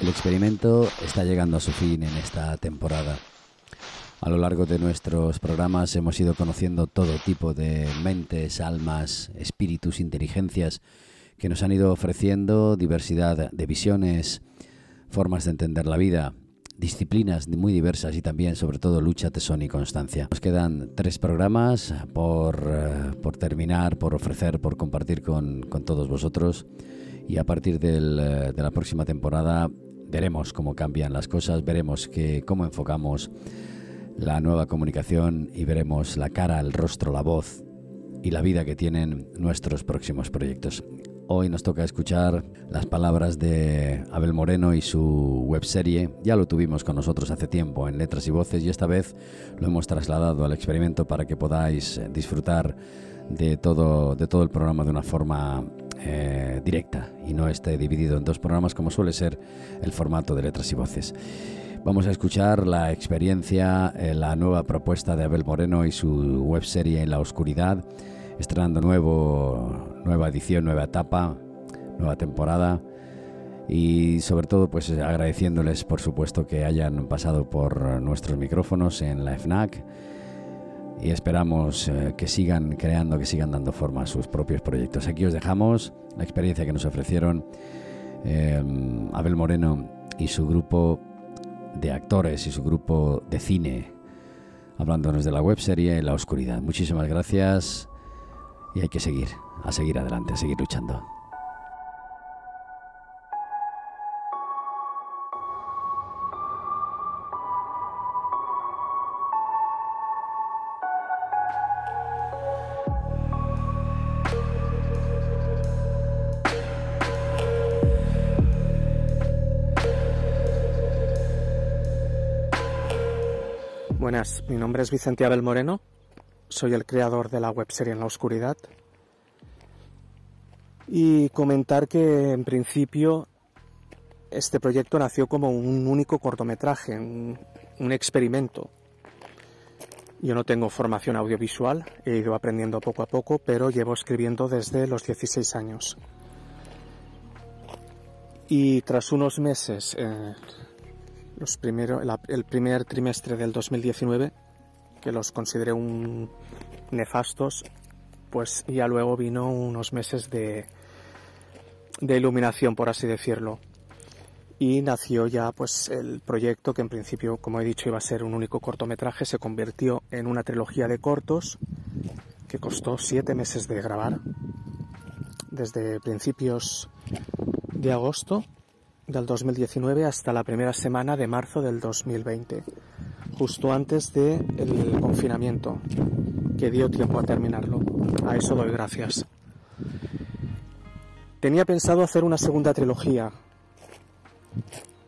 El experimento está llegando a su fin en esta temporada. A lo largo de nuestros programas hemos ido conociendo todo tipo de mentes, almas, espíritus, inteligencias que nos han ido ofreciendo diversidad de visiones, formas de entender la vida, disciplinas muy diversas y también, sobre todo, lucha, tesón y constancia. Nos quedan tres programas por, eh, por terminar, por ofrecer, por compartir con, con todos vosotros y a partir del, eh, de la próxima temporada veremos cómo cambian las cosas, veremos que, cómo enfocamos la nueva comunicación y veremos la cara, el rostro, la voz y la vida que tienen nuestros próximos proyectos. Hoy nos toca escuchar las palabras de Abel Moreno y su webserie. Ya lo tuvimos con nosotros hace tiempo en Letras y Voces y esta vez lo hemos trasladado al experimento para que podáis disfrutar de todo, de todo el programa de una forma eh, directa y no esté dividido en dos programas como suele ser el formato de Letras y Voces. Vamos a escuchar la experiencia, eh, la nueva propuesta de Abel Moreno y su webserie En la Oscuridad estrenando nuevo, nueva edición, nueva etapa, nueva temporada y sobre todo pues agradeciéndoles por supuesto que hayan pasado por nuestros micrófonos en la FNAC y esperamos eh, que sigan creando, que sigan dando forma a sus propios proyectos. Aquí os dejamos la experiencia que nos ofrecieron eh, Abel Moreno y su grupo de actores y su grupo de cine, hablándonos de la webserie La Oscuridad. Muchísimas gracias y hay que seguir, a seguir adelante, a seguir luchando. Buenas, mi nombre es Vicente Abel Moreno soy el creador de la webserie En la Oscuridad. Y comentar que en principio este proyecto nació como un único cortometraje, un, experimento. Yo no tengo formación audiovisual, he ido aprendiendo poco a poco, pero llevo escribiendo desde los 16 años. Y tras unos meses, eh, los primero, el primer trimestre del 2019, que los consideré un nefastos, pues ya luego vino unos meses de, de iluminación, por así decirlo. Y nació ya pues el proyecto que en principio, como he dicho, iba a ser un único cortometraje, se convirtió en una trilogía de cortos que costó siete meses de grabar, desde principios de agosto del 2019 hasta la primera semana de marzo del 2020 justo antes del el confinamiento, que dio tiempo a terminarlo. A eso doy gracias. Tenía pensado hacer una segunda trilogía,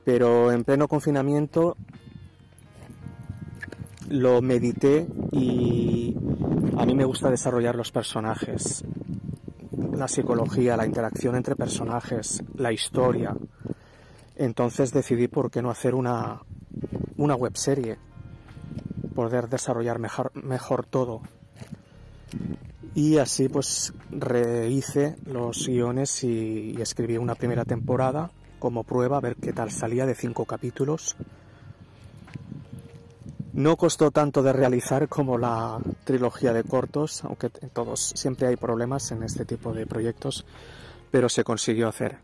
pero en pleno confinamiento lo medité y a mí me gusta desarrollar los personajes, la psicología, la interacción entre personajes, la historia. Entonces decidí por qué no hacer una, una webserie poder desarrollar mejor, todo. Y así pues rehice los guiones y, escribí una primera temporada como prueba a ver qué tal salía de cinco capítulos. No costó tanto de realizar como la trilogía de cortos, aunque todos siempre hay problemas en este tipo de proyectos, pero se consiguió hacer.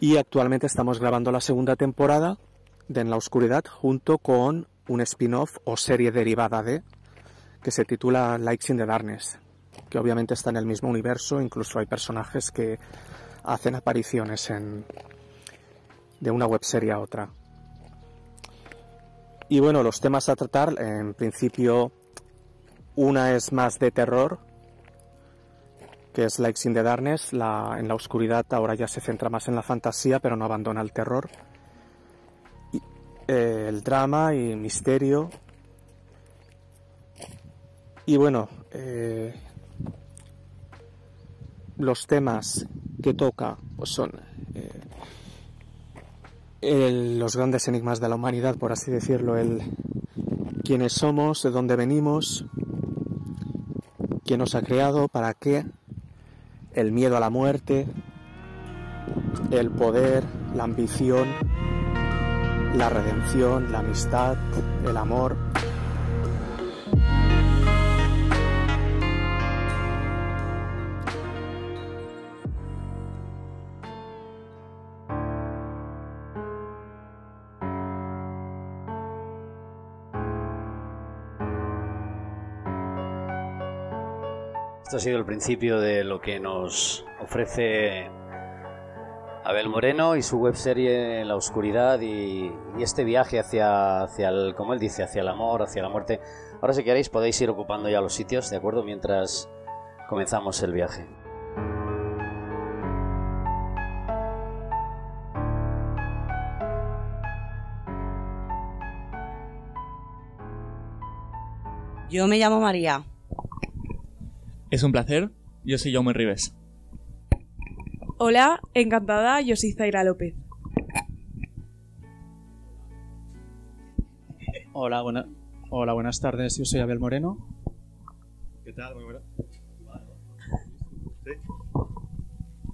Y actualmente estamos grabando la segunda temporada de En la Oscuridad junto con un spin-off o serie derivada de que se titula Likes in the Darkness, que obviamente está en el mismo universo, incluso hay personajes que hacen apariciones en de una webserie a otra. Y bueno, los temas a tratar, en principio, una es más de terror, que es Likes in the Darkness, en la oscuridad ahora ya se centra más en la fantasía, pero no abandona el terror. Eh, el drama y misterio. Y bueno, eh, los temas que toca pues son eh, los grandes enigmas de la humanidad, por así decirlo, el quiénes somos, de dónde venimos, quién nos ha creado, para qué, el miedo a la muerte, el poder, la ambición, la redención, la amistad, el amor. Ha sido el principio de lo que nos ofrece Abel Moreno y su webserie La Oscuridad y, este viaje hacia, hacia el, como él dice, hacia el amor, hacia la muerte. Ahora si queréis podéis ir ocupando ya los sitios, ¿de acuerdo? Mientras comenzamos el viaje. Yo me llamo María. Es un placer. Yo soy Jaume Ribes. Hola, encantada, yo soy Zaira López. Hola, buena- Hola, buenas tardes. Yo soy Abel Moreno. ¿Qué tal? Muy buenas. ¿Sí?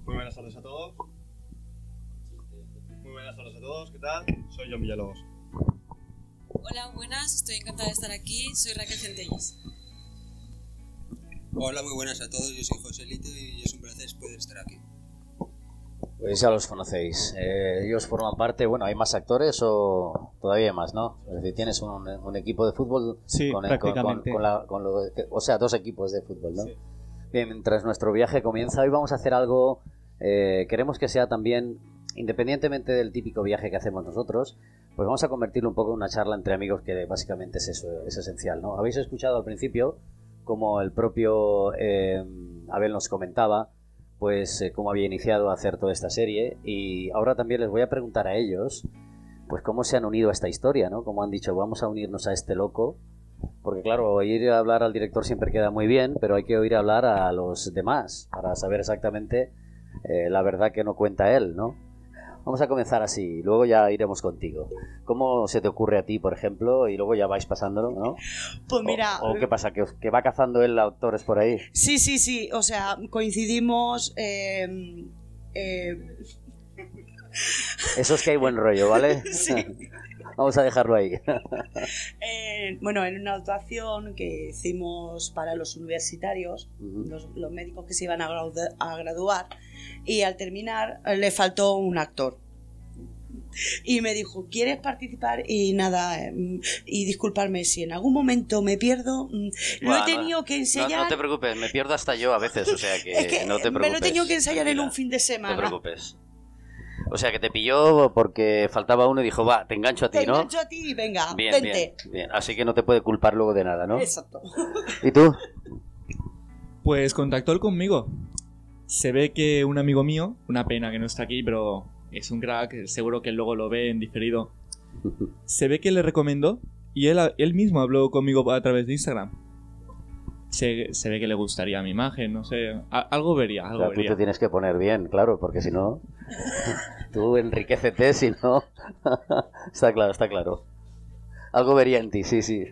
Muy buenas tardes a todos. Muy buenas tardes a todos. ¿Qué tal? Soy John Villalobos. Hola, buenas, estoy encantada de estar aquí. Soy Raquel Centelles. Hola, muy buenas a todos. Yo soy José Lito y es un placer poder estar aquí. Pues ya los conocéis. Eh, ellos forman parte, bueno, ¿hay más actores o todavía hay más, no? Es decir, tienes un, un equipo de fútbol Sí, con, con- prácticamente. con la- con lo que- o sea, dos equipos de fútbol, ¿no? Bien, mientras nuestro viaje comienza, hoy vamos a hacer algo, eh, queremos que sea también, independientemente del típico viaje que hacemos nosotros, pues vamos a convertirlo un poco en una charla entre amigos que básicamente es eso, es esencial, ¿no? Habéis escuchado al principio, como el propio eh, Abel nos comentaba, pues eh, cómo había iniciado a hacer toda esta serie y ahora también les voy a preguntar a ellos pues cómo se han unido a esta historia, ¿no? Cómo han dicho, vamos a unirnos a este loco, porque claro, oír hablar al director siempre queda muy bien, pero hay que oír hablar a los demás para saber exactamente eh, la verdad que no cuenta él, ¿no? Vamos a comenzar así, luego ya iremos contigo. ¿Cómo se te ocurre a ti, por ejemplo, y luego ya vais pasándolo, ¿no? Pues mira, ¿O, o qué pasa? ¿Que, va cazando él autores por ahí? sí, sí, sí, o sea, coincidimos. eh, eh, Eso es que hay buen rollo, ¿vale? Sí. Vamos a dejarlo ahí. eh, bueno, en una actuación que hicimos para los universitarios, Ujú. los, los médicos que se iban a, gradu- a graduar, y al terminar eh, le faltó un actor. Y me dijo, ¿quieres participar? Y nada, eh, y disculparme si en algún momento me pierdo, mm, lo Bueno, he tenido que No, ensayar. no te preocupes, me pierdo hasta yo a veces, o sea que, es que no te me preocupes. lo he tenido que ensayar en un fin de No te semana. preocupes. O sea que te pilló porque faltaba uno y dijo, va, te engancho a ti, Te ¿no? engancho a ti y venga, Bien, vente. bien, bien. Así que no te puede culpar luego de nada, ¿no? Exacto. ¿Y tú? Pues contactó él conmigo. Se ve que un amigo mío, una pena que no está aquí, pero es un crack, seguro que luego lo ve en diferido. Se ve que le recomendó y él, él mismo habló conmigo a través de Instagram. Se, se ve que le gustaría mi imagen, no sé. a- algo vería, O algo sea, tú vería. te tienes que poner bien, claro, porque si no... tú enriquecete, si no... está claro, está claro. Algo vería en ti, sí, sí.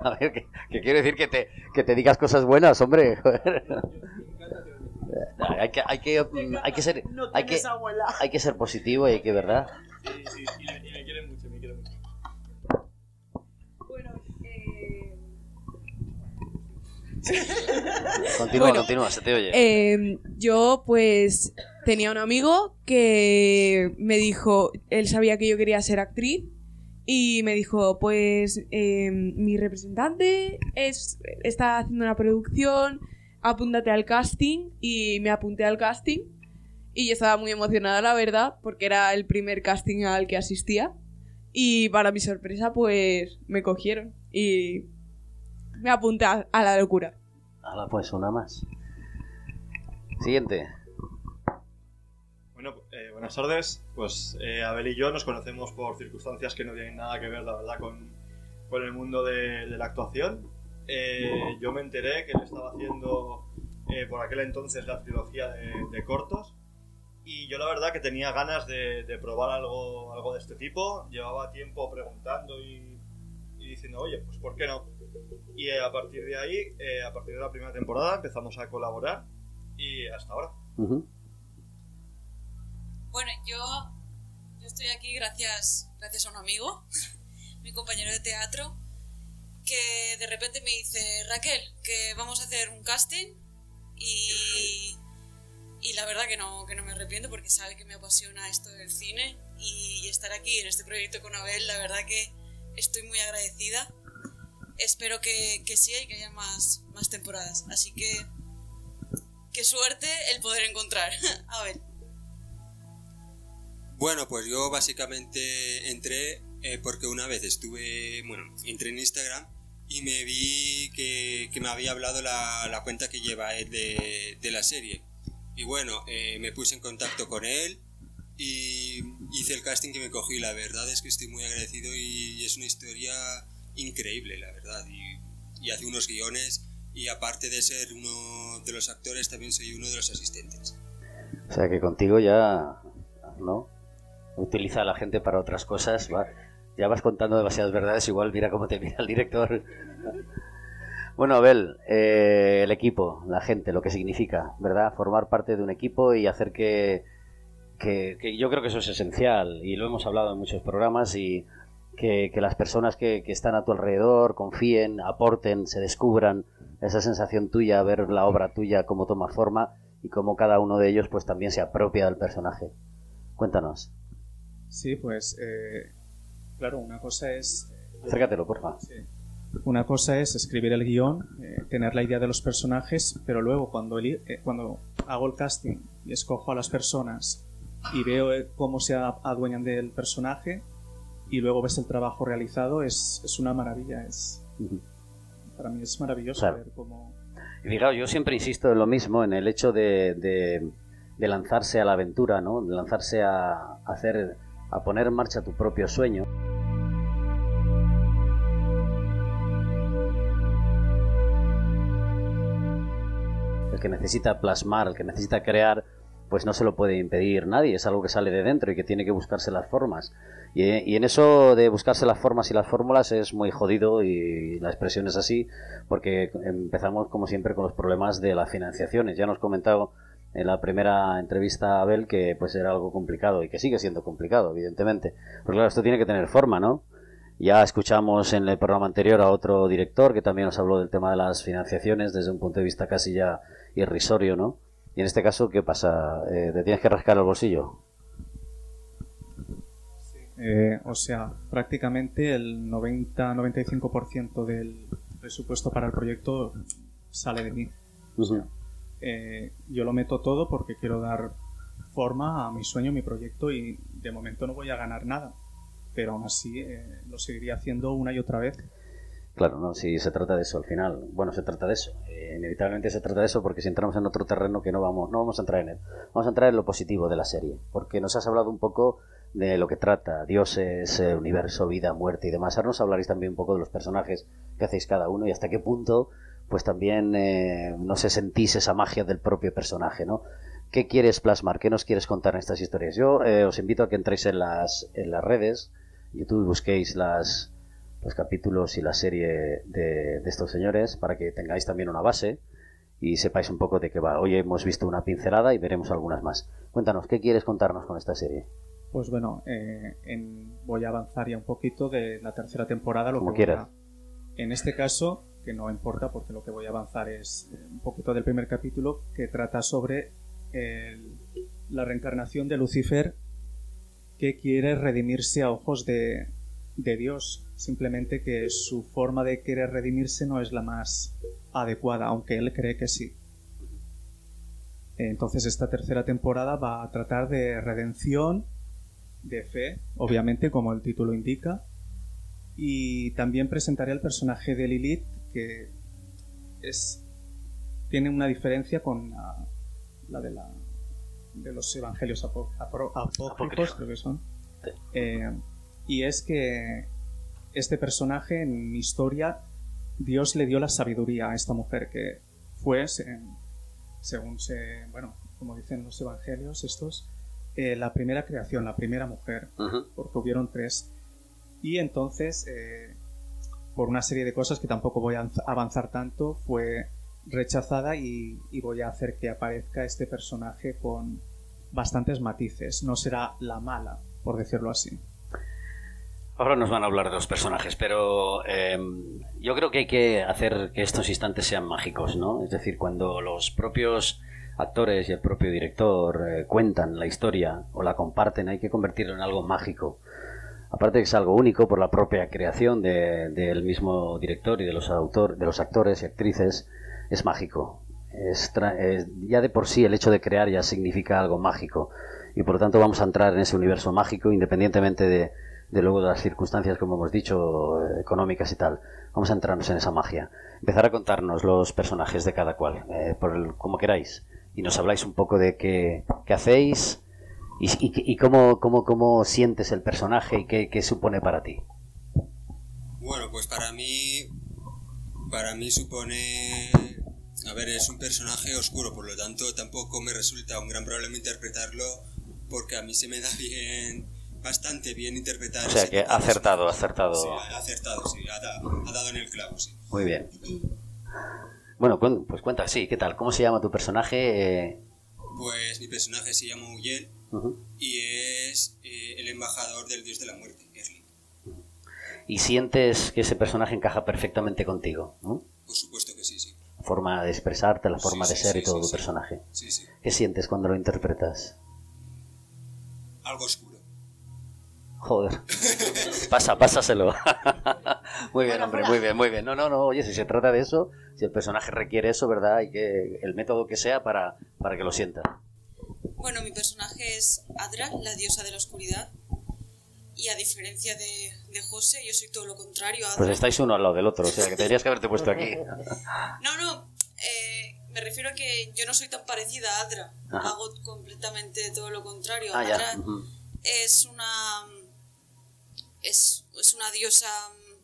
A ver, que, que quiero decir que te, que te digas cosas buenas, hombre. joder. hay que, hay que, hay que ser, hay que, hay que ser positivo y hay que, ¿verdad? Sí, sí, y me, y me quiere mucho, me quiere mucho. Bueno, eh, Continúa, Bueno, continúa, se te oye. eh, yo pues tenía un amigo que me dijo, él sabía que yo quería ser actriz y me dijo, pues eh, mi representante es, está haciendo una producción, apúntate al casting y me apunté al casting y yo estaba muy emocionada la verdad porque era el primer casting al que asistía y para mi sorpresa pues me cogieron y me apunté a- a la locura. Pues una más. Siguiente. Eh, buenas tardes. Pues eh, Abel y yo nos conocemos por circunstancias que no tienen nada que ver, la verdad, con, con el mundo de, de la actuación. Eh, yo me enteré que él estaba haciendo eh, por aquel entonces la trilogía de, de cortos. Y yo la verdad que tenía ganas de, de probar algo, algo de este tipo. Llevaba tiempo preguntando y, y diciendo, oye, pues ¿por qué no? Y eh, a partir de ahí, eh, a partir de la primera temporada, empezamos a colaborar y hasta ahora. Ujú. Bueno, yo, yo Estoy aquí gracias, gracias a un amigo, mi compañero de teatro, que de repente me dice, Raquel, que vamos a hacer un casting y, y la verdad que no, que no me arrepiento porque sabe que me apasiona esto del cine y estar aquí en este proyecto con Abel, la verdad que estoy muy agradecida. Espero que, que sí y que haya más, más temporadas. Así que qué suerte el poder encontrar a Abel. Bueno, pues yo básicamente entré eh, porque una vez estuve, bueno, entré en Instagram y me vi que, que me había hablado la, la cuenta que lleva él de, de la serie. Y bueno, eh, me puse en contacto con él y hice el casting que me cogí. La verdad es que estoy muy agradecido y es una historia increíble, la verdad. Y, y hace unos guiones y aparte de ser uno de los actores, también soy uno de los asistentes. O sea que contigo ya, ¿no? Utiliza a la gente para otras cosas, va. Ya vas contando demasiadas verdades, igual mira cómo te mira el director. Bueno, Abel, eh, el equipo, la gente, lo que significa, ¿verdad? Formar parte de un equipo y hacer que, que, yo creo que eso es esencial y lo hemos hablado en muchos programas y que, las personas que, que están a tu alrededor confíen, aporten, se descubran esa sensación tuya, ver la obra tuya cómo toma forma y cómo cada uno de ellos pues también se apropia del personaje. Cuéntanos. Sí, pues eh, claro, una cosa es... Acércatelo, porfa. Sí. Una cosa es escribir el guion, eh, tener la idea de los personajes, pero luego cuando, eli- eh, cuando hago el casting y escojo a las personas y veo eh, cómo se adueñan del personaje y luego ves el trabajo realizado, es, es una maravilla. Es, para mí es maravilloso Claro. ver cómo... Y fijaos, yo siempre insisto en lo mismo, en el hecho de, de- de lanzarse a la aventura, ¿no? De lanzarse a hacer, a poner en marcha tu propio sueño. El que necesita plasmar, el que necesita crear, pues no se lo puede impedir nadie, es algo que sale de dentro y que tiene que buscarse las formas. Y, en eso de buscarse las formas y las fórmulas es muy jodido y la expresión es así, porque empezamos como siempre con los problemas de las financiaciones. Ya nos comentado en la primera entrevista a Abel que pues era algo complicado y que sigue siendo complicado, evidentemente. Porque claro, esto tiene que tener forma, ¿no? Ya escuchamos en el programa anterior a otro director que también nos habló del tema de las financiaciones desde un punto de vista casi ya irrisorio, ¿no? Y en este caso, ¿qué pasa? Eh, ¿Te tienes que rascar el bolsillo? Eh, o sea, prácticamente el 90-95% del presupuesto para el proyecto sale de mí. Eh, yo lo meto todo porque quiero dar forma a mi sueño, a mi proyecto y de momento no voy a ganar nada. Pero aún así eh, lo seguiría haciendo una y otra vez. Claro, no, si se trata de eso al final. Bueno, se trata de eso. Eh, inevitablemente se trata de eso porque si entramos en otro terreno que no vamos, no vamos a entrar en él. Vamos a entrar en lo positivo de la serie. Porque nos has hablado un poco de lo que trata, dioses, eh, universo, vida, muerte y demás. Ahora nos hablaréis también un poco de los personajes que hacéis cada uno y hasta qué punto, pues también, eh, no sé, sentís esa magia del propio personaje, ¿no? ¿Qué quieres plasmar? ¿Qué nos quieres contar en estas historias? Yo eh, os invito a que entréis en las, en las redes, YouTube, busquéis las, los capítulos y la serie de, de estos señores para que tengáis también una base y sepáis un poco de qué va. Hoy hemos visto una pincelada y veremos algunas más. Cuéntanos, ¿qué quieres contarnos con esta serie? Pues bueno, eh, en- voy a avanzar ya un poquito de la tercera temporada. Lo Como que quieras. a- en este caso, que no importa porque lo que voy a avanzar es eh, un poquito del primer capítulo que trata sobre la reencarnación de Lucifer que quiere redimirse a ojos de, de Dios. Simplemente que su forma de querer redimirse no es la más adecuada, aunque él cree que sí. Entonces esta tercera temporada va a tratar de redención, de fe, obviamente como el título indica, y también presentaré el personaje de Lilith que es tiene una diferencia con la, la de la de los evangelios apócrifos, creo que son. Eh, y es que este personaje en mi historia Dios le dio la sabiduría a esta mujer que fue se- según se bueno como dicen los evangelios estos eh, la primera creación la primera mujer porque hubieron tres. Y entonces eh, por una serie de cosas que tampoco voy a avanz- avanzar tanto fue rechazada y, voy a hacer que aparezca este personaje con bastantes matices no será la mala por decirlo así. Ahora nos van a hablar de los personajes, pero eh, yo creo que hay que hacer que estos instantes sean mágicos, ¿no? Es decir, cuando los propios actores y el propio director eh, cuentan la historia o la comparten, hay que convertirlo en algo mágico. Aparte que es algo único por la propia creación de- del mismo director y de los, autor, de los actores y actrices, es mágico. Ya de por sí el hecho de crear ya significa algo mágico. Y por lo tanto vamos a entrar en ese universo mágico independientemente de, de luego de las circunstancias, como hemos dicho, económicas y tal. Vamos a entrarnos en esa magia. Empezar a contarnos los personajes de cada cual, eh, por el- como queráis. Y nos habláis un poco de qué, qué hacéis y, y- y cómo, cómo, cómo sientes el personaje y qué, qué supone para ti. Bueno, pues para mí, para mí supone, a ver, es un personaje oscuro, por lo tanto tampoco me resulta un gran problema interpretarlo, porque a mí se me da bien, bastante bien interpretar. O sea que acertado, acertado. Sí, ha acertado, sí, ha, da- ha dado en el clavo, sí. Muy bien. Bueno, pues cuenta, sí, ¿qué tal? ¿Cómo se llama tu personaje? Eh, Pues mi personaje se llama Y es eh, el embajador del dios de la muerte, Erling. Y sientes que ese personaje encaja perfectamente contigo, ¿no? Por supuesto que sí, sí. La forma de expresarte, la forma Sí, de sí, ser sí, y todo sí, tu sí. personaje. Sí, sí. ¿Qué sientes cuando lo interpretas? Algo oscuro. Joder. Pasa, pásaselo. muy bien, hombre, muy bien, muy bien. No, no, no, oye, si se trata de eso, si el personaje requiere eso, ¿verdad? Hay que, el método que sea para, para que lo sienta. Bueno, mi personaje es Adra, la diosa de la oscuridad. Y a diferencia de, de José, yo soy todo lo contrario Adra. Pues estáis uno al lado del otro, o sea que tendrías que haberte puesto aquí. No, no, eh, me refiero a que yo no soy tan parecida a Adra. Ajá. Hago completamente todo lo contrario. Ah. Adra es una. Es, es una diosa mm,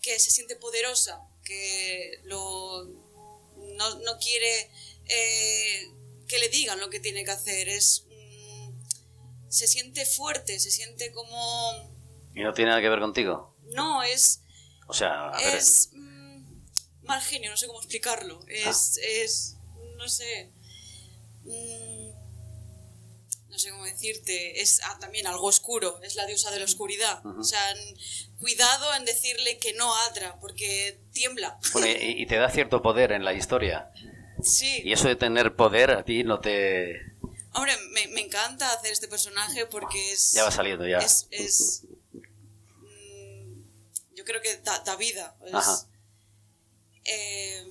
que se siente poderosa, que lo, no, no quiere eh, que le digan lo que tiene que hacer. Es, mm, se siente fuerte, se siente como. ¿Y no tiene nada que ver contigo? No, es. O sea, a ver, Es mm, mal genio, no sé cómo explicarlo. Es, es no sé, mm, no sé cómo decirte. Es ah, también algo oscuro. Es la diosa de la oscuridad. O sea, cuidado en decirle que no a Adra, porque tiembla. bueno, y, y te da cierto poder en la historia. Sí. Y eso de tener poder a ti no te... Hombre, me, me encanta hacer este personaje porque es. Ya va saliendo ya. Es. es, mm, yo creo que da, da vida. Es- Ajá. eh,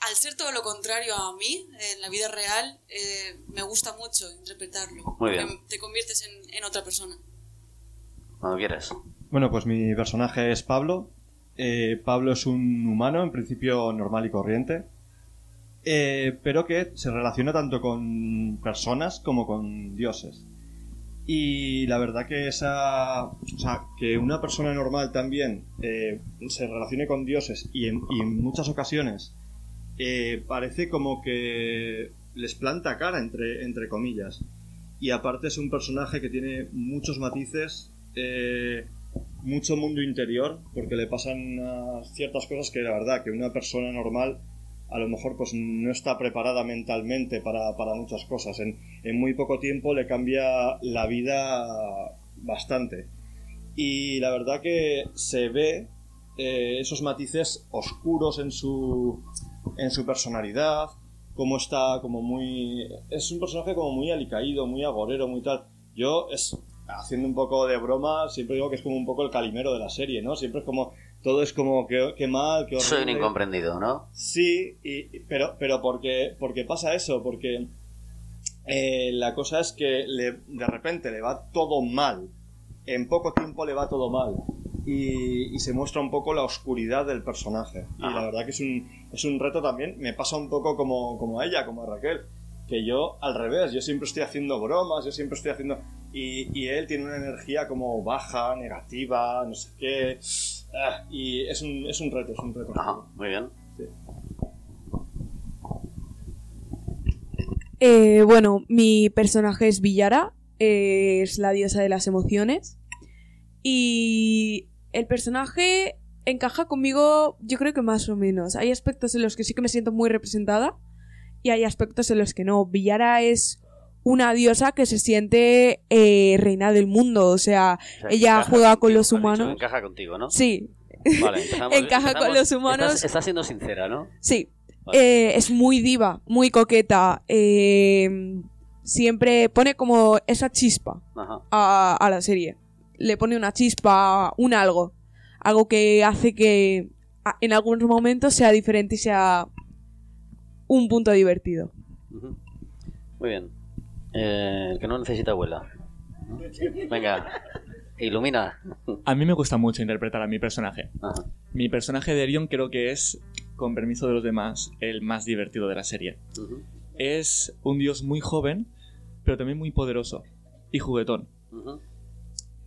al ser todo lo contrario a mí, en la vida real, eh, me gusta mucho interpretarlo. Muy bien. Te conviertes en, en otra persona. Cuando quieras. Bueno, pues mi personaje es Pablo. Eh, Pablo es un humano, en principio normal y corriente, eh, pero que se relaciona tanto con personas como con dioses. Y la verdad que esa. O sea, que una persona normal también eh, se relacione con dioses y en, muchas ocasiones eh, parece como que les planta cara, entre, entre comillas. Y aparte es un personaje que tiene muchos matices, eh, mucho mundo interior, porque le pasan unas ciertas cosas que la verdad que una persona normal a lo mejor pues no está preparada mentalmente para, para muchas cosas. En, en muy poco tiempo le cambia la vida bastante. Y la verdad que se ve eh, esos matices oscuros en su, en su personalidad, como está como muy... Es un personaje como muy alicaído, muy agorero, muy tal. Yo, es haciendo un poco de broma, siempre digo que es como un poco el calimero de la serie, ¿no? Siempre es como... Todo es como que, que mal, que horrible. Soy un incomprendido, ¿no? Sí, y, pero, pero porque, porque pasa eso, porque eh, la cosa es que le- de repente le va todo mal, en poco tiempo le va todo mal, y, y se muestra un poco la oscuridad del personaje. Y la verdad que es un, es un reto también, me pasa un poco como, como a ella, como a Raquel, que yo al revés, yo siempre estoy haciendo bromas, yo siempre estoy haciendo... Y, y él tiene una energía como baja, negativa, no sé qué. ah, y es un, es un reto, es un reto. Ajá, muy bien. Eh, bueno, mi personaje es Villara, eh, es la diosa de las emociones. Y el personaje encaja conmigo, yo creo que más o menos. Hay aspectos en los que sí que me siento muy representada y hay aspectos en los que no. Villara es una diosa que se siente eh, reina del mundo. O sea, O sea, que ella juega con contigo, los dicho, humanos. encaja contigo, ¿no? Sí, Vale, empezamos- Encaja con los humanos. Estás, estás siendo sincera, ¿no? sí. Vale. Eh, es muy diva, muy coqueta. eh, siempre pone como esa chispa a, a la serie. Le pone una chispa, un algo. Algo que hace que en algunos momentos sea diferente y sea un punto divertido. Muy bien. Eh, el que no necesita abuela. Venga, ilumina. A mí me gusta mucho interpretar a mi personaje. Ajá. Mi personaje de Erion creo que es, con permiso de los demás, el más divertido de la serie. Es un dios muy joven, pero también muy poderoso y juguetón.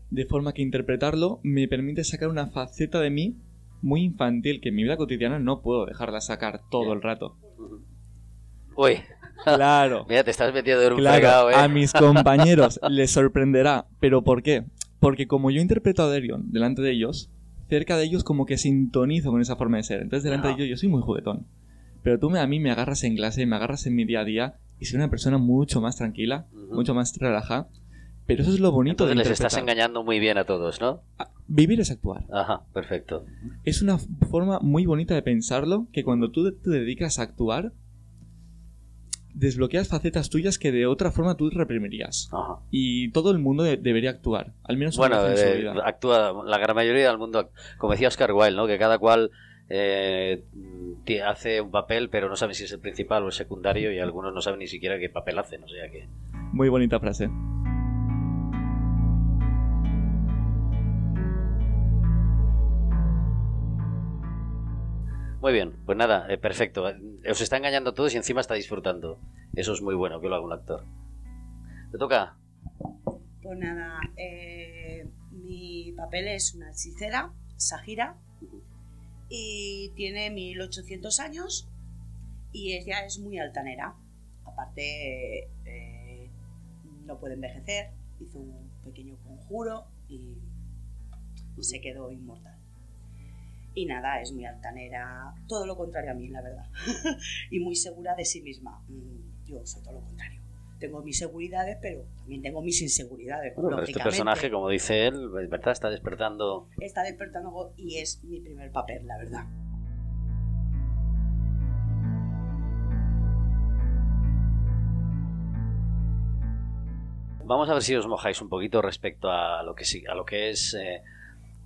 De forma que interpretarlo me permite sacar una faceta de mí muy infantil que en mi vida cotidiana no puedo dejarla sacar todo el rato. Uy, Claro. mira, te estás metiendo en un Claro, ¿eh? a mis compañeros les sorprenderá. ¿Pero por qué? Porque como yo interpreto a Derion delante de ellos, cerca de ellos como que sintonizo con esa forma de ser. Entonces delante Ah. de ellos yo soy muy juguetón. Pero tú a mí me agarras en clase, me agarras en mi día a día y soy una persona mucho más tranquila, mucho más relajada. Pero eso es lo bonito Entonces de les estás interpretar. engañando muy bien a todos, ¿no? Vivir es actuar. Ajá, perfecto. Es una forma muy bonita de pensarlo que cuando tú te dedicas a actuar, desbloqueas facetas tuyas que de otra forma tú reprimirías. Ajá. Y todo el mundo de- debería actuar, al menos Bueno, en su vida. actúa la gran mayoría del mundo, como decía Oscar Wilde, ¿no? Que cada cual eh, hace un papel, pero no saben si es el principal o el secundario, y algunos no saben ni siquiera qué papel hacen, o sea que... Muy bonita frase. Muy bien, pues nada, eh, perfecto. Os está engañando a todos y encima está disfrutando. Eso es muy bueno que lo haga un actor. ¿Te toca? Pues nada, eh, mi papel es una hechicera, Sajira, y tiene 1800 años y ella es muy altanera. Aparte, eh, no puede envejecer, hizo un pequeño conjuro y se quedó inmortal. Y nada, es muy altanera, todo lo contrario a mí, la verdad. y muy segura de sí misma. Mm, Yo soy todo lo contrario. Tengo mis seguridades, pero también tengo mis inseguridades. Bueno, pero este personaje, como dice él, verdad, está despertando... Está despertando y es mi primer papel, la verdad. Vamos a ver si os mojáis un poquito respecto a lo que a lo que es, eh,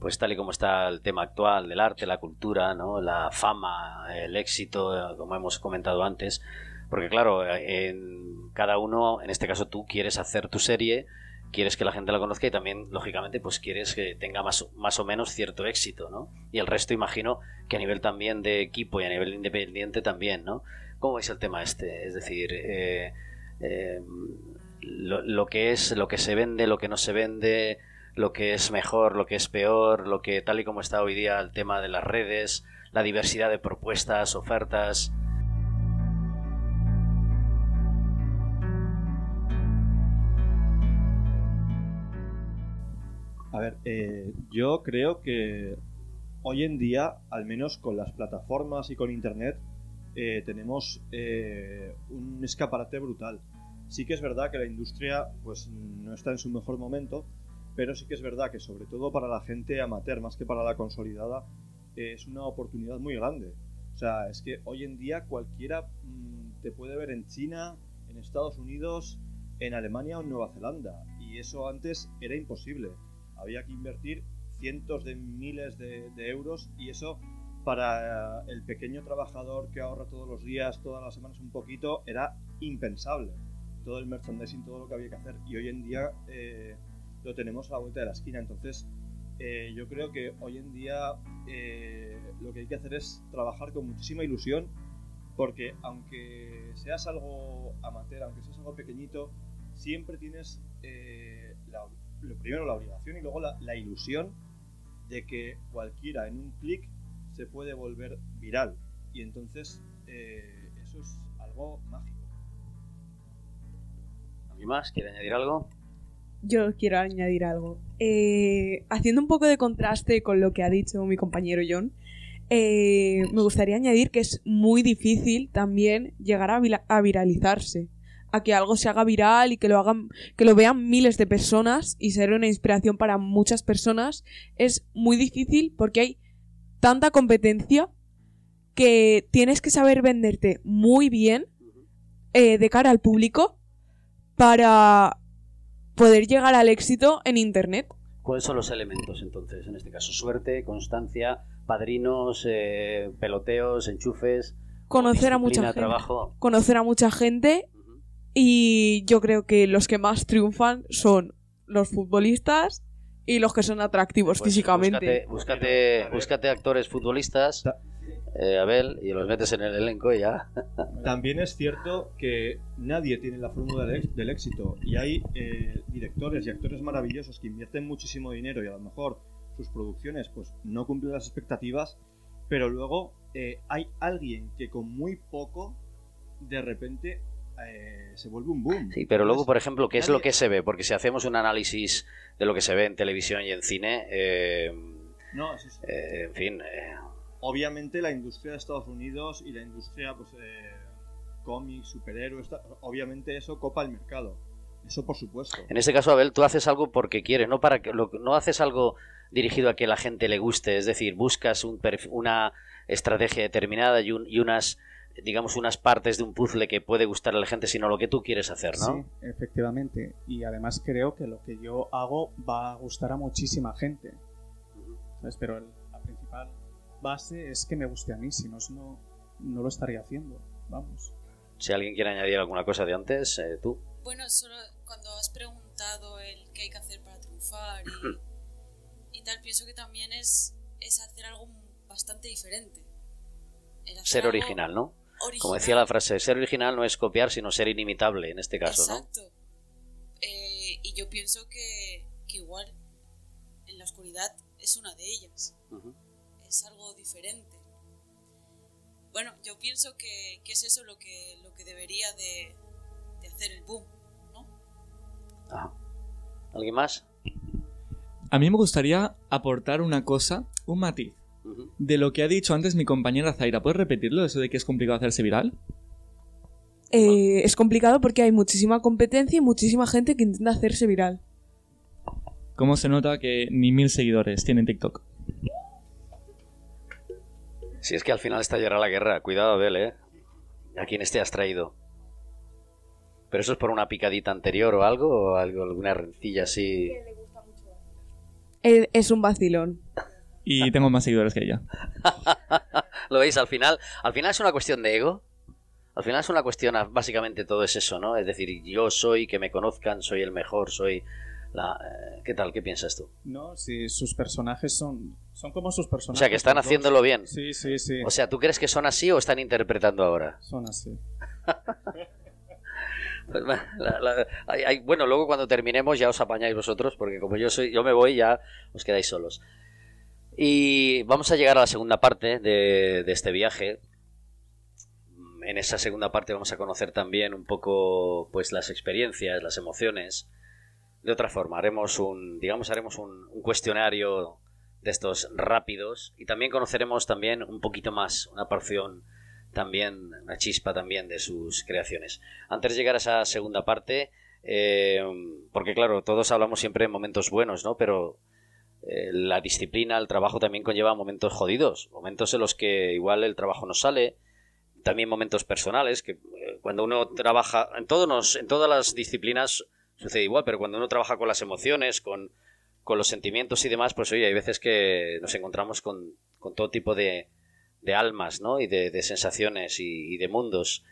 pues tal y como está el tema actual del arte, la cultura, ¿no? la fama, el éxito, como hemos comentado antes. Porque claro, en cada uno, en este caso tú, quieres hacer tu serie, quieres que la gente la conozca y también, lógicamente, pues quieres que tenga más, más o menos cierto éxito, ¿no? Y el resto imagino que a nivel también de equipo y a nivel independiente también, ¿no? ¿Cómo veis el tema este? Es decir, eh, eh, lo que es, lo que se vende, lo que no se vende, lo que es mejor, lo que es peor, lo que tal y como está hoy día el tema de las redes, la diversidad de propuestas, ofertas. A ver, eh, yo creo que hoy en día, al menos con las plataformas y con Internet, eh, tenemos eh, un escaparate brutal. Sí que es verdad que la industria pues no está en su mejor momento, pero sí que es verdad que sobre todo para la gente amateur, más que para la consolidada, eh, es una oportunidad muy grande. O sea, es que hoy en día cualquiera mm, te puede ver en China, en Estados Unidos, en Alemania o en Nueva Zelanda. Y eso antes era imposible. Había que invertir cientos de miles de, euros y eso para el pequeño trabajador que ahorra todos los días, todas las semanas un poquito, era impensable. Todo el merchandising, todo lo que había que hacer. Y hoy en día eh, lo tenemos a la vuelta de la esquina. Entonces, eh, yo creo que hoy en día eh, lo que hay que hacer es trabajar con muchísima ilusión, porque aunque seas algo amateur, aunque seas algo pequeñito, siempre tienes eh, la, lo primero la obligación y luego la, la ilusión de que cualquiera en un clic se puede volver viral. Y entonces eh, eso es algo mágico. ¿Alguien más quiere añadir algo? Yo quiero añadir algo. Eh, haciendo un poco de contraste con lo que ha dicho mi compañero John, eh, me gustaría añadir que es muy difícil también llegar a, viralizarse. a que algo se haga viral y que lo hagan, que lo vean miles de personas y ser una inspiración para muchas personas es muy difícil porque hay tanta competencia que tienes que saber venderte muy bien eh, de cara al público para poder llegar al éxito en internet. ¿Cuáles son los elementos entonces? En este caso, suerte, constancia, padrinos, eh, peloteos, enchufes. Conocer a mucha gente. trabajo. Conocer a mucha gente y yo creo que los que más triunfan son los futbolistas y los que son atractivos Pues físicamente. Búscate, búscate, búscate actores futbolistas, eh, Abel, y los metes en el elenco y ya. También es cierto que nadie tiene la fórmula del, éxito y hay eh, directores y actores maravillosos que invierten muchísimo dinero y a lo mejor sus producciones pues no cumplen las expectativas, pero luego eh, hay alguien que con muy poco de repente eh, se vuelve un boom. Sí, pero luego, por ejemplo, ¿qué es lo que se ve? Porque si hacemos un análisis de lo que se ve en televisión y en cine, eh, No, eso es- eh, en fin, obviamente la industria de Estados Unidos y la industria pues eh, cómics, superhéroes, obviamente eso copa el mercado. Eso por supuesto. en este caso, Abel, tú haces algo porque quieres, no para que lo- no haces algo dirigido a que la gente le guste, es decir, buscas un una estrategia determinada y, un- y unas digamos unas partes de un puzzle que puede gustar a la gente, sino lo que tú quieres hacer, ¿no? Sí, efectivamente. Y además creo que lo que yo hago va a gustar a muchísima gente. ¿Sabes? Pero el- base es que me guste a mí, si no, no, no lo estaría haciendo. Vamos. Si alguien quiere añadir alguna cosa de antes, eh, tú. Bueno, solo cuando has preguntado el qué hay que hacer para triunfar y, y tal, pienso que también es, es hacer algo bastante diferente. Ser original, ¿no? original. Como decía la frase, ser original no es copiar, sino ser inimitable, en este caso, ¿no? Exacto. Eh, y yo pienso que, que igual en la oscuridad es una de ellas. Ujú. Es algo diferente. Bueno, yo pienso que, que es eso lo que, lo que debería de, de hacer el boom, ¿no? Ajá. ¿Alguien más? A mí me gustaría aportar una cosa, un matiz, de lo que ha dicho antes mi compañera Zaira. ¿Puedes repetirlo? Eso de que es complicado hacerse viral. Eh, es complicado porque hay muchísima competencia y muchísima gente que intenta hacerse viral. ¿Cómo se nota que ni mil seguidores tienen TikTok? Si es que al final estallará la guerra, cuidado, Abel, ¿eh? ¿A quién te has traído? ¿Pero eso es por una picadita anterior o algo? ¿O algo, alguna rencilla así? Es un vacilón. Y tengo más seguidores que ella. ¿Lo veis? Al final, al final es una cuestión de ego. Al final es una cuestión, básicamente todo es eso, ¿no? Es decir, yo soy, que me conozcan, soy el mejor, soy la... eh, ¿Qué tal? ¿Qué piensas tú? No, si sus personajes son, son como sus O personajes. sea, que están haciéndolo bien. Sí, sí, sí. O sea, ¿tú crees que son así o están interpretando ahora? son así. Pues, la- la- hay- hay- bueno, luego cuando terminemos ya os apañáis vosotros, porque como yo soy, yo me voy ya os quedáis solos. Y vamos a llegar a la segunda parte de, de este viaje. En esa segunda parte vamos a conocer también un poco, pues, las experiencias, las emociones. De otra forma, haremos un, digamos, haremos un, cuestionario de estos rápidos y también conoceremos también un poquito más, una porción también, una chispa también de sus creaciones. Antes de llegar a esa segunda parte, eh, porque claro, todos hablamos siempre en momentos buenos, ¿no? Pero eh, la disciplina, el trabajo también conlleva momentos jodidos, momentos en los que igual el trabajo no sale, también momentos personales, que eh, cuando uno trabaja, en, todos en todas las disciplinas sucede igual, pero cuando uno trabaja con las emociones, con, con los sentimientos y demás, pues oye, hay veces que nos encontramos con, con todo tipo de, de almas, ¿no? Y de, de sensaciones y, y de mundos.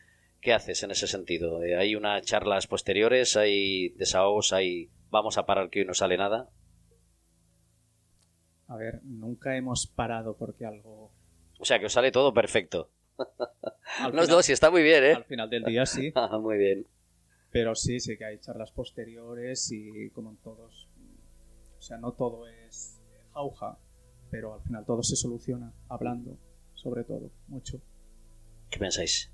¿Qué haces en ese sentido? Eh, ¿Hay unas charlas posteriores? ¿Hay desahogos? ¿Hay vamos a parar que hoy no sale nada? A ver, nunca hemos parado porque algo. O sea, que os sale todo perfecto. Al No, final, no, sí, está muy bien, ¿eh? al final del día sí. Ah, muy bien. Pero sí, sí que hay charlas posteriores y como en todos. O sea, no todo es jauja, pero al final todo se soluciona hablando, sobre todo, mucho. ¿Qué pensáis?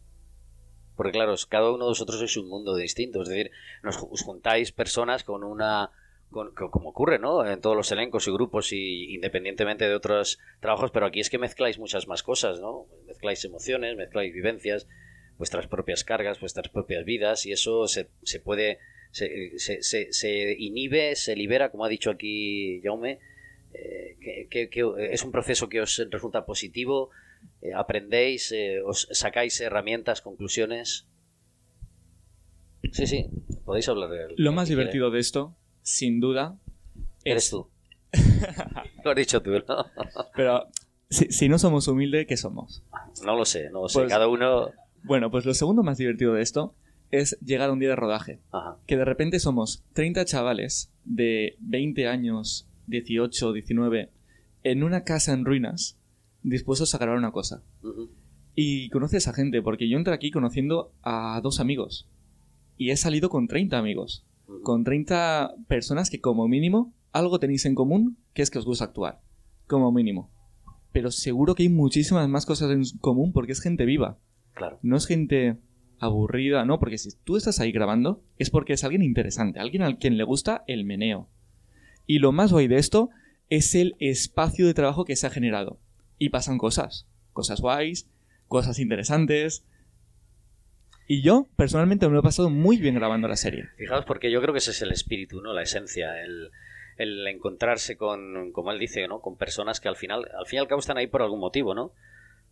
Porque claro, cada uno de vosotros sois un mundo distinto. Es decir, nos ju- os juntáis personas con una... Con, co- como ocurre, ¿no? En todos los elencos y grupos y independientemente de otros trabajos, pero aquí es que mezcláis muchas más cosas, ¿no? Mezcláis emociones, mezcláis vivencias, vuestras propias cargas, vuestras propias vidas, y eso se, se puede, se, se, se, se inhibe, se libera, como ha dicho aquí Jaume, eh, que, que- que es un proceso que os resulta positivo, eh, aprendéis, eh, os sacáis herramientas, conclusiones. Sí, sí, podéis hablar de Lo más divertido de esto, sin duda, Eres es- tú. Lo has dicho tú, ¿no? Pero si, si no somos humildes, ¿qué somos? No lo sé, no lo sé. Pues- Cada uno... Bueno, pues lo segundo más divertido de esto es llegar a un día de rodaje. Ajá. Que de repente somos 30 chavales de 20 años, 18, 19, en una casa en ruinas, dispuestos a grabar una cosa. Y conoces a gente, porque yo entré aquí conociendo a dos amigos. Y he salido con 30 amigos. Con 30 personas que como mínimo algo tenéis en común, que es que os gusta actuar. Como mínimo. Pero seguro que hay muchísimas más cosas en común porque es gente viva. Claro. No es gente aburrida, no, porque si tú estás ahí grabando es porque es alguien interesante, alguien al quien le gusta el meneo. Y lo más guay de esto es el espacio de trabajo que se ha generado. Y pasan cosas, cosas guays, cosas interesantes. Y yo, personalmente, me lo he pasado muy bien grabando la serie. Fijaos, porque yo creo que ese es el espíritu, ¿no? La esencia, el, el encontrarse con, como él dice, ¿no? Con personas que al final, al fin y al cabo están ahí por algún motivo, ¿no?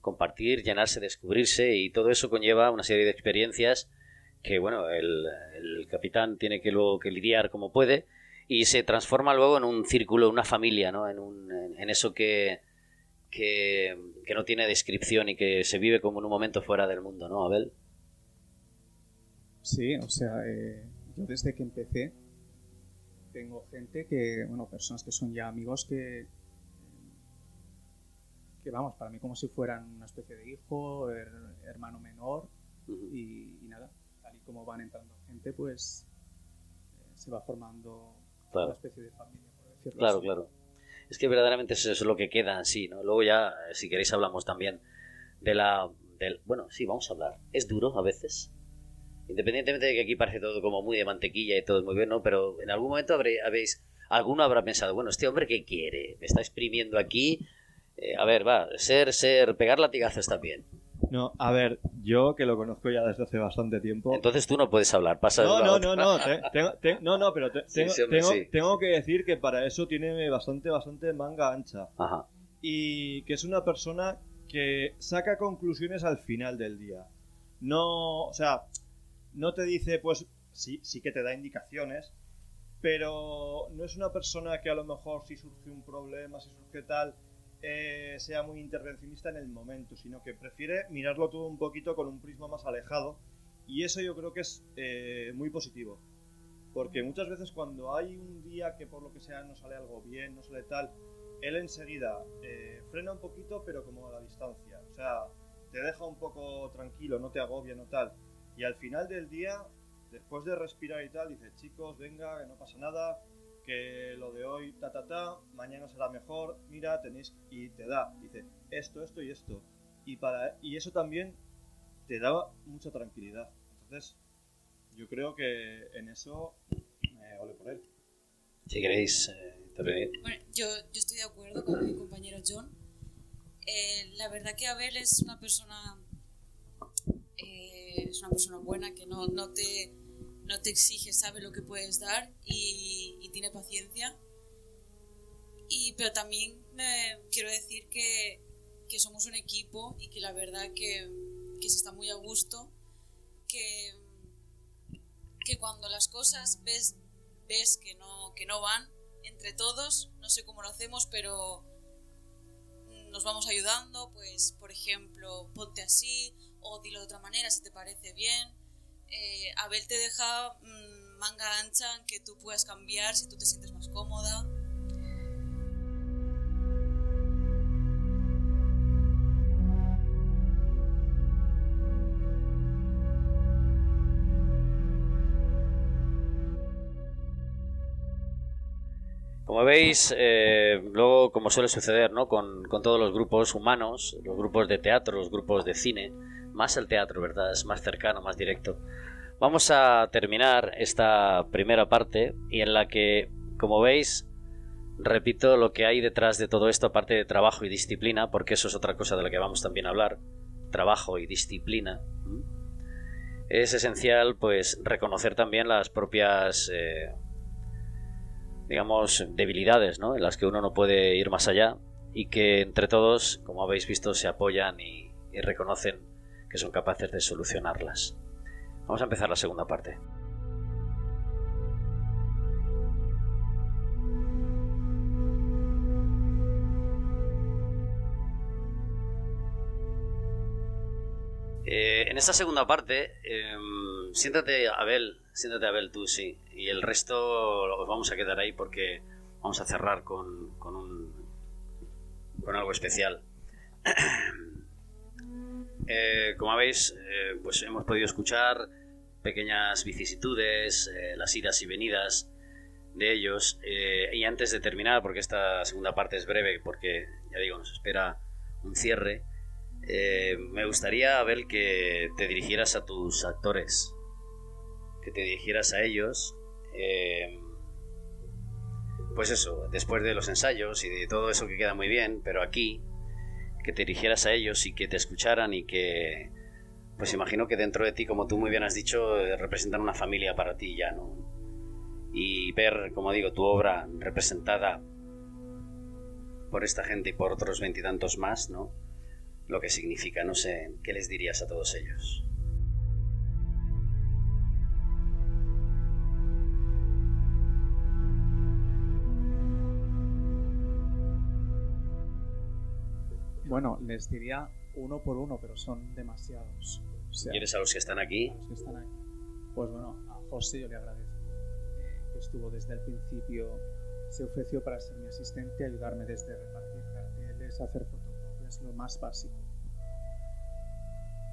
Compartir, llenarse, descubrirse y todo eso conlleva una serie de experiencias que, bueno, el, capitán tiene que luego que lidiar como puede y se transforma luego en un círculo, una familia, ¿no? En, un, en, en eso que, que, que no tiene descripción y que se vive como en un momento fuera del mundo, ¿no, Abel? Sí, o sea, eh, yo desde que empecé tengo gente que, bueno, personas que son ya amigos que, que vamos, para mí como si fueran una especie de hijo, her- hermano menor y, y nada, tal y como van entrando gente, pues eh, se va formando Claro. una especie de familia, por decirlo Claro, así. claro. Es que verdaderamente eso es lo que queda en sí, ¿no? Luego ya, eh, si queréis, hablamos también de la... Del, bueno, sí, vamos a hablar. Es duro a veces. Independientemente de que aquí parece todo como muy de mantequilla y todo muy bien, ¿no? Pero en algún momento habré- habéis... Alguno habrá pensado, bueno, este hombre, ¿qué quiere? Me está exprimiendo aquí. Eh, a ver, va, ser, ser, pegar latigazos también. No, a ver, yo que lo conozco ya desde hace bastante tiempo. Entonces tú no puedes hablar, pasa No, no, no, no, te- tengo- te- no, no, pero Sí, tengo, sí, hombre, tengo- sí. tengo que decir que para eso tiene bastante, bastante manga ancha. Ajá. Y que es una persona que saca conclusiones al final del día. No, o sea, no te dice, pues sí, sí que te da indicaciones, pero no es una persona que a lo mejor si surge un problema, si surge tal, eh, sea muy intervencionista en el momento, sino que prefiere mirarlo todo un poquito con un prisma más alejado y eso yo creo que es eh, muy positivo. Porque muchas veces cuando hay un día que por lo que sea no sale algo bien, no sale tal, él enseguida eh, frena un poquito pero como a la distancia. O sea, te deja un poco tranquilo, no te agobia, no tal. Y al final del día, después de respirar y tal, dice, chicos, venga, que no pasa nada, que lo de hoy, ta, ta, ta, mañana será mejor, mira, tenéis, y te da, dice, esto, esto y esto. Y, para, y eso también te da mucha tranquilidad. Entonces, yo creo que en eso me ole por él. Si queréis eh, intervenir. Bueno, yo, yo estoy de acuerdo con mi compañero John. Eh, la verdad que Abel es una persona eh, es una persona buena que no, no te no te exige, sabe lo que puedes dar y, tiene paciencia. Y, pero también eh, quiero decir que, que somos un equipo y que la verdad que, que se está muy a gusto, que, que cuando las cosas ves, ves que, no, que no van entre todos, no sé cómo lo hacemos, pero nos vamos ayudando, pues por ejemplo, ponte así o dilo de otra manera si te parece bien. Eh, Abel te deja mm, manga ancha en que tú puedas cambiar si tú te sientes más cómoda. Como veis, eh, luego, como suele suceder, ¿no? Con, con todos los grupos humanos, los grupos de teatro, los grupos de cine, más el teatro, ¿verdad? Es más cercano, más directo. Vamos a terminar esta primera parte y en la que, como veis, repito lo que hay detrás de todo esto, aparte de trabajo y disciplina, porque eso es otra cosa de la que vamos también a hablar, trabajo y disciplina. Es esencial pues reconocer también las propias eh, digamos debilidades ¿no? en las que uno no puede ir más allá y que entre todos como habéis visto se apoyan y reconocen que son capaces de solucionarlas. Vamos a empezar la segunda parte. Eh, en esta segunda parte, em, siéntate, Abel, siéntate, Abel, tú sí, y el resto los vamos a quedar ahí porque vamos a cerrar con, con, un, con algo especial. Eh, como veis, eh, pues hemos podido escuchar pequeñas vicisitudes, eh, las idas y venidas de ellos. eh, y antes de terminar, porque esta segunda parte es breve, porque ya digo, nos espera un cierre. Me gustaría, Abel, que te dirigieras a tus actores, que te dirigieras a ellos. pues eso, después de los ensayos y de todo eso que queda muy bien, pero aquí, que te dirigieras a ellos y que te escucharan y que, pues imagino que dentro de ti, como tú muy bien has dicho, eh, representan una familia para ti ya, ¿no? Y ver, como digo, tu obra representada por esta gente y por otros veintitantos más, ¿no? lo que significa. No sé, ¿qué les dirías a todos ellos? Bueno, les diría uno por uno, pero son demasiados. O sea, ¿Quieres a los que están aquí? a los que están aquí. Pues bueno, a José yo le agradezco eh, que estuvo desde el principio, se ofreció para ser mi asistente, ayudarme desde repartir carteles, hacer fotocopias, lo más básico.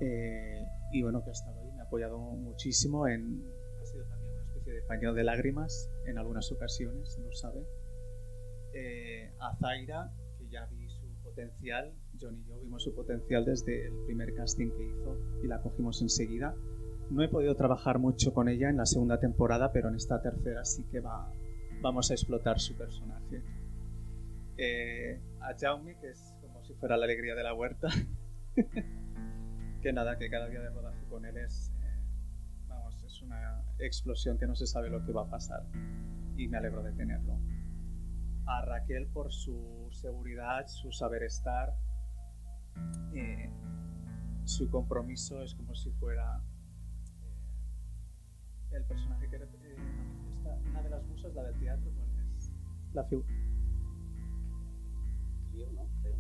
Eh, y bueno, que ha estado ahí, me ha apoyado muchísimo en... Ha sido también una especie de paño de lágrimas en algunas ocasiones, lo sabe. Eh, a Zaira, que ya vi potencial, John y yo vimos su potencial desde el primer casting que hizo y la cogimos enseguida. No he podido trabajar mucho con ella en la segunda temporada, pero en esta tercera sí que va, vamos a explotar su personaje. Eh, a Jaume, que es como si fuera la alegría de la huerta. que nada, que cada día de rodaje con él es, eh, vamos, es una explosión que no se sabe lo que va a pasar y me alegro de tenerlo. A Raquel por su seguridad, su saber estar, eh, su compromiso es como si fuera eh, el personaje que eh, manifiesta una de las musas, la del teatro, ¿cuál es? La figura. Clio, ¿no? Creo.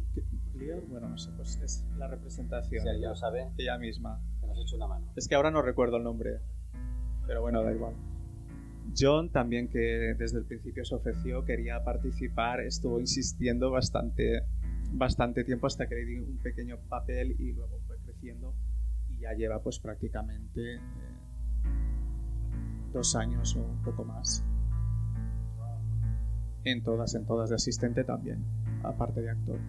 Clio, bueno, no sé, pues es la representación. Si alguien lo sabe, Ella misma. que nos eche una mano. Es que ahora no recuerdo el nombre, pero bueno, da igual. John también que desde el principio se ofreció, quería participar, estuvo insistiendo bastante, bastante tiempo hasta que le di un pequeño papel y luego fue creciendo y ya lleva pues prácticamente eh, dos años o un poco más. En todas, en todas de asistente también, aparte de actor.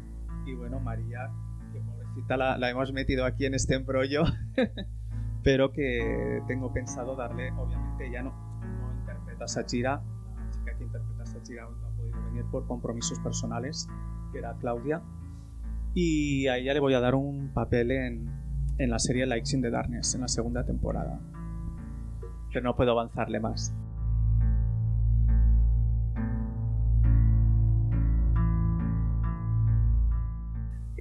Y bueno, María, que pobrecita la, la hemos metido aquí en este embrollo, pero que tengo pensado darle, obviamente ya no, no interpreta a Sachira, la chica que interpreta a Sachira no ha podido venir por compromisos personales, que era Claudia, y a ella le voy a dar un papel en, en la serie Likes in the Darkness, en la segunda temporada. Pero no puedo avanzarle más.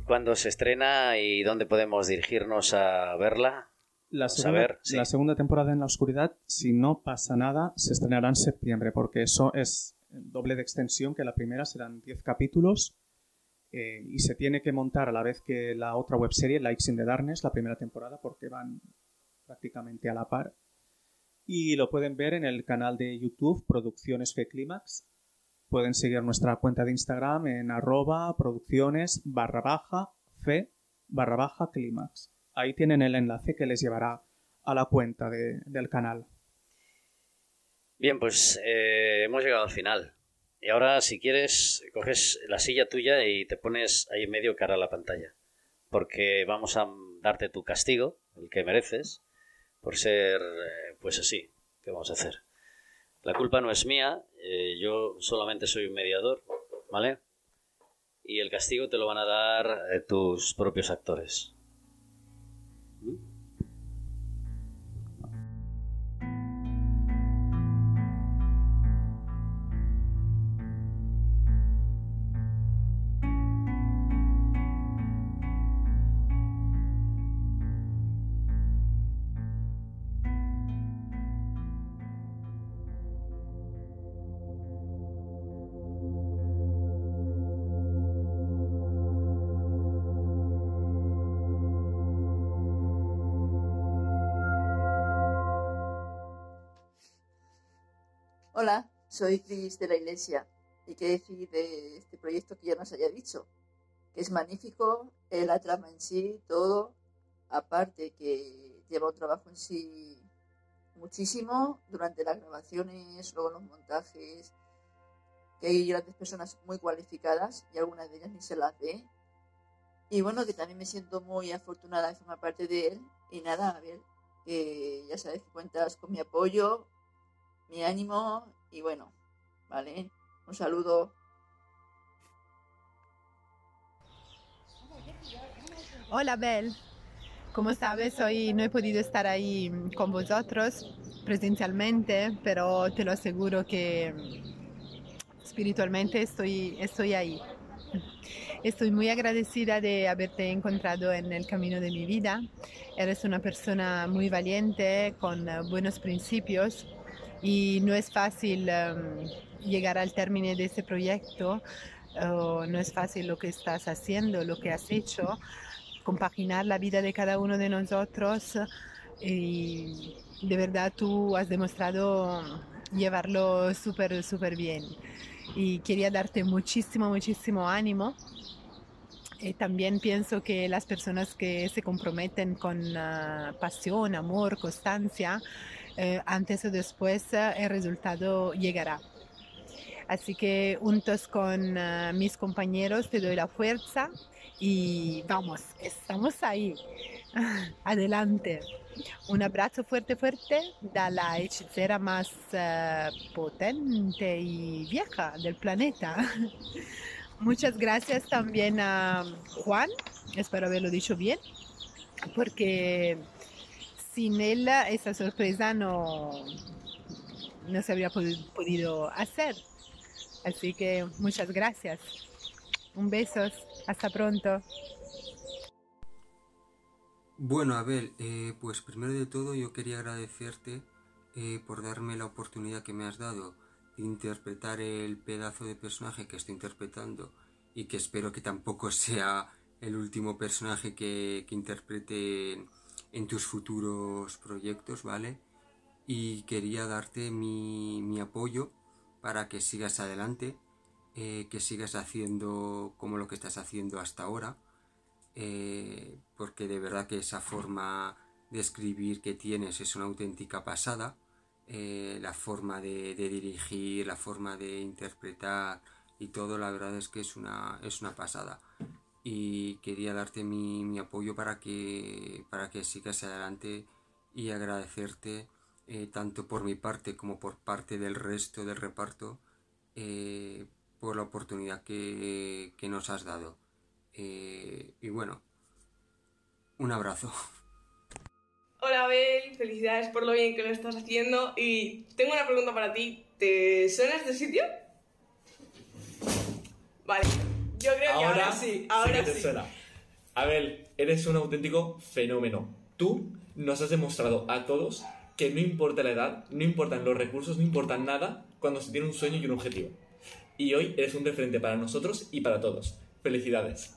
¿Cuándo se estrena y dónde podemos dirigirnos a verla? La segunda, ver, sí. la segunda temporada en la oscuridad, si no pasa nada, se estrenará en septiembre, porque eso es doble de extensión, que la primera serán 10 capítulos eh, y se tiene que montar a la vez que la otra webserie, Likes in the Darkness, la primera temporada, porque van prácticamente a la par. Y lo pueden ver en el canal de YouTube Producciones Feclímax. Pueden seguir nuestra cuenta de Instagram en arroba producciones barra baja fe barra baja clímax. Ahí tienen el enlace que les llevará a la cuenta de- del canal. Bien, pues eh, hemos llegado al final. Y ahora, si quieres, coges la silla tuya y te pones ahí en medio cara a la pantalla. Porque vamos a darte tu castigo, el que mereces, por ser, eh, pues así. ¿Qué vamos a hacer? La culpa no es mía, eh, yo solamente soy un mediador, ¿vale? Y el castigo te lo van a dar tus propios actores. Hola, soy Cris de la Iglesia. ¿Y qué decir de este proyecto que ya nos haya dicho? Que es magnífico, eh, la trama en sí, todo. Aparte que lleva un trabajo en sí muchísimo durante las grabaciones, luego los montajes, que hay grandes personas muy cualificadas y algunas de ellas ni se las ve. Y bueno, que también me siento muy afortunada de formar parte de él. Y nada, a que ya sabes que cuentas con mi apoyo, mi ánimo y bueno, ¿vale? Un saludo. Hola, Bel. Como sabes, hoy no he podido estar ahí con vosotros presencialmente, pero te lo aseguro que espiritualmente estoy, estoy ahí. Estoy muy agradecida de haberte encontrado en el camino de mi vida. Eres una persona muy valiente, con buenos principios y no es fácil um, llegar al término de este proyecto. Uh, no es fácil lo que estás haciendo, lo que has hecho, compaginar la vida de cada uno de nosotros y de verdad tú has demostrado llevarlo súper, súper bien. Y quería darte muchísimo, muchísimo ánimo. Y también pienso que las personas que se comprometen con uh, pasión, amor, constancia, eh, antes o después eh, el resultado llegará. Así que juntos con uh, mis compañeros te doy la fuerza y vamos, estamos ahí. Adelante. Un abrazo fuerte, fuerte de la hechicera más potente y vieja del planeta. Muchas gracias también a Juan, espero haberlo dicho bien, porque sin él esa sorpresa no, no se habría podido hacer. Así que muchas gracias. Un beso, hasta pronto. Bueno, Abel, eh, pues primero de todo yo quería agradecerte eh, por darme la oportunidad que me has dado de interpretar el pedazo de personaje que estoy interpretando y que espero que tampoco sea el último personaje que, que interprete en tus futuros proyectos, ¿vale? Y quería darte mi, mi apoyo para que sigas adelante, eh, que sigas haciendo como lo que estás haciendo hasta ahora, eh, porque de verdad que esa forma de escribir que tienes es una auténtica pasada, eh, la forma de, de, dirigir, la forma de interpretar y todo, la verdad es que es una, es una pasada y quería darte mi, mi, apoyo para que, para que sigas adelante y agradecerte eh, tanto por mi parte como por parte del resto del reparto eh, por la oportunidad que, que nos has dado. Eh, y bueno, un abrazo. Hola Abel, felicidades por lo bien que lo estás haciendo y tengo una pregunta para ti. ¿Te suena este sitio? Vale, yo creo que ahora, sí. Ahora sí. Suena. Abel, eres un auténtico fenómeno. Tú nos has demostrado a todos que no importa la edad, no importan los recursos, no importa nada cuando se tiene un sueño y un objetivo. Y hoy eres un referente para nosotros y para todos. Felicidades.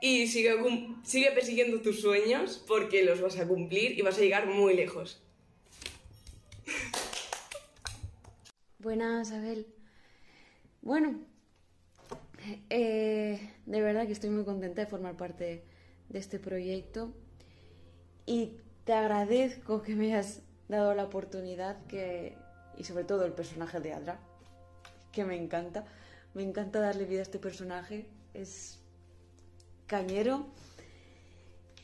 Y sigue, sigue persiguiendo tus sueños porque los vas a cumplir y vas a llegar muy lejos. Buenas, Abel. Bueno, eh, de verdad que estoy muy contenta de formar parte de este proyecto y te agradezco que me hayas dado la oportunidad que, y sobre todo el personaje de Adra, que me encanta. Me encanta darle vida a este personaje, es cañero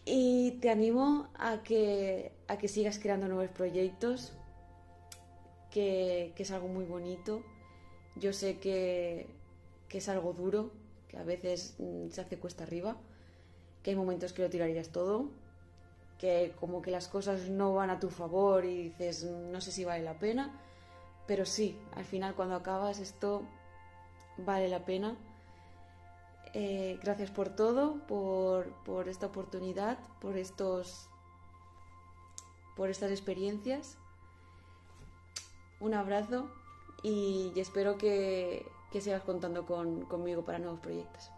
y te animo a que, a que sigas creando nuevos proyectos, que, que es algo muy bonito. Yo sé que, que es algo duro, que a veces mm, se hace cuesta arriba, que hay momentos que lo tirarías todo, que como que las cosas no van a tu favor y dices, no sé si vale la pena, pero sí, al final cuando acabas esto vale la pena. Eh, gracias por todo, por, por esta oportunidad, por estos por estas experiencias. Un abrazo y espero que, que sigas contando con, conmigo para nuevos proyectos.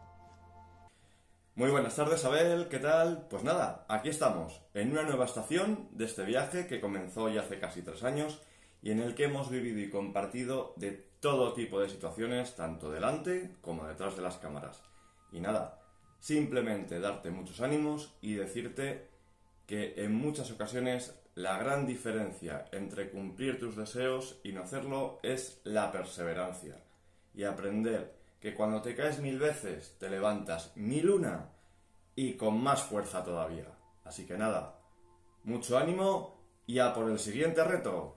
Muy buenas tardes, Abel, ¿qué tal? Pues nada, aquí estamos, en una nueva estación de este viaje que comenzó ya hace casi tres años y en el que hemos vivido y compartido de todo tipo de situaciones, tanto delante como detrás de las cámaras. Y nada, simplemente darte muchos ánimos y decirte que en muchas ocasiones la gran diferencia entre cumplir tus deseos y no hacerlo es la perseverancia y aprender que cuando te caes mil veces te levantas mil una y con más fuerza todavía. Así que nada, mucho ánimo y a por el siguiente reto.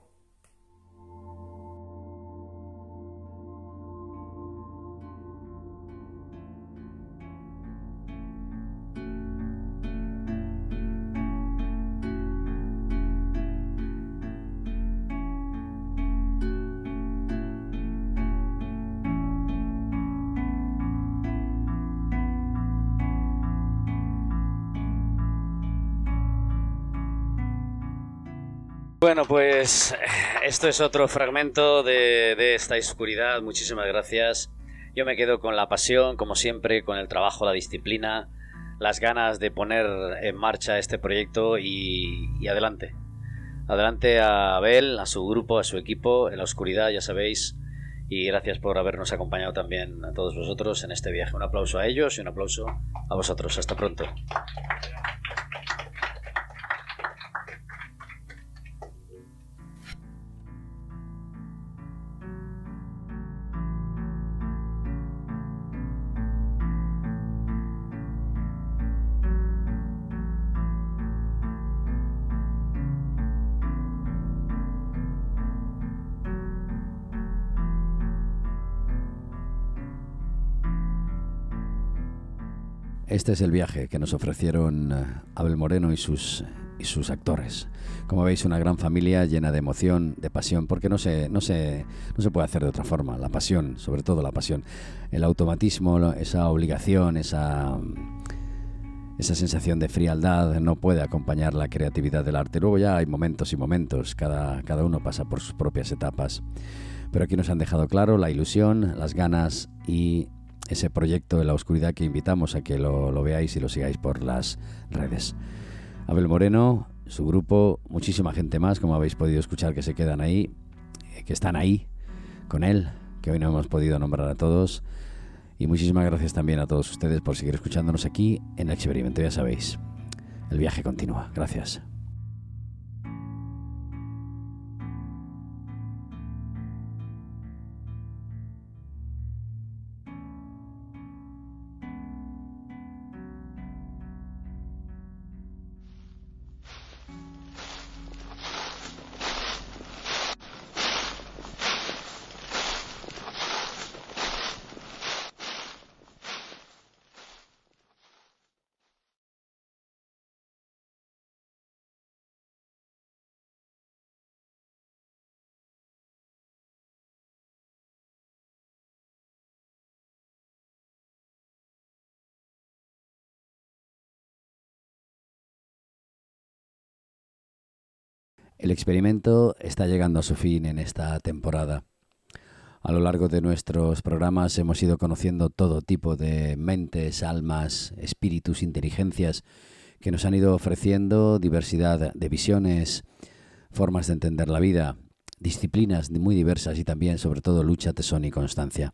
Bueno, pues esto es otro fragmento de, de, esta oscuridad. Muchísimas gracias. Yo me quedo con la pasión, como siempre, con el trabajo, la disciplina, las ganas de poner en marcha este proyecto y, y adelante. Adelante a Abel, a su grupo, a su equipo, en la oscuridad, ya sabéis. Y gracias por habernos acompañado también a todos vosotros en este viaje. Un aplauso a ellos y un aplauso a vosotros. Hasta pronto. Este es el viaje que nos ofrecieron eh, Abel Moreno y sus, y sus actores. Como veis, una gran familia llena de emoción, de pasión, porque no se, no, se, no se puede hacer de otra forma. La pasión, sobre todo la pasión. El automatismo, esa obligación, esa, esa sensación de frialdad no puede acompañar la creatividad del arte. Luego ya hay momentos y momentos, cada, cada uno pasa por sus propias etapas. Pero aquí nos han dejado claro la ilusión, las ganas y ese proyecto de la oscuridad que invitamos a que lo, lo, veáis y lo sigáis por las redes. Abel Moreno, su grupo, muchísima gente más, como habéis podido escuchar, que se quedan ahí, que están ahí con él, que hoy no hemos podido nombrar a todos. Y muchísimas gracias también a todos ustedes por seguir escuchándonos aquí en el experimento, ya sabéis. El viaje continúa. Gracias. El experimento está llegando a su fin en esta temporada. A lo largo de nuestros programas hemos ido conociendo todo tipo de mentes, almas, espíritus, inteligencias que nos han ido ofreciendo diversidad de visiones, formas de entender la vida, disciplinas muy diversas y también, sobre todo, lucha, tesón y constancia.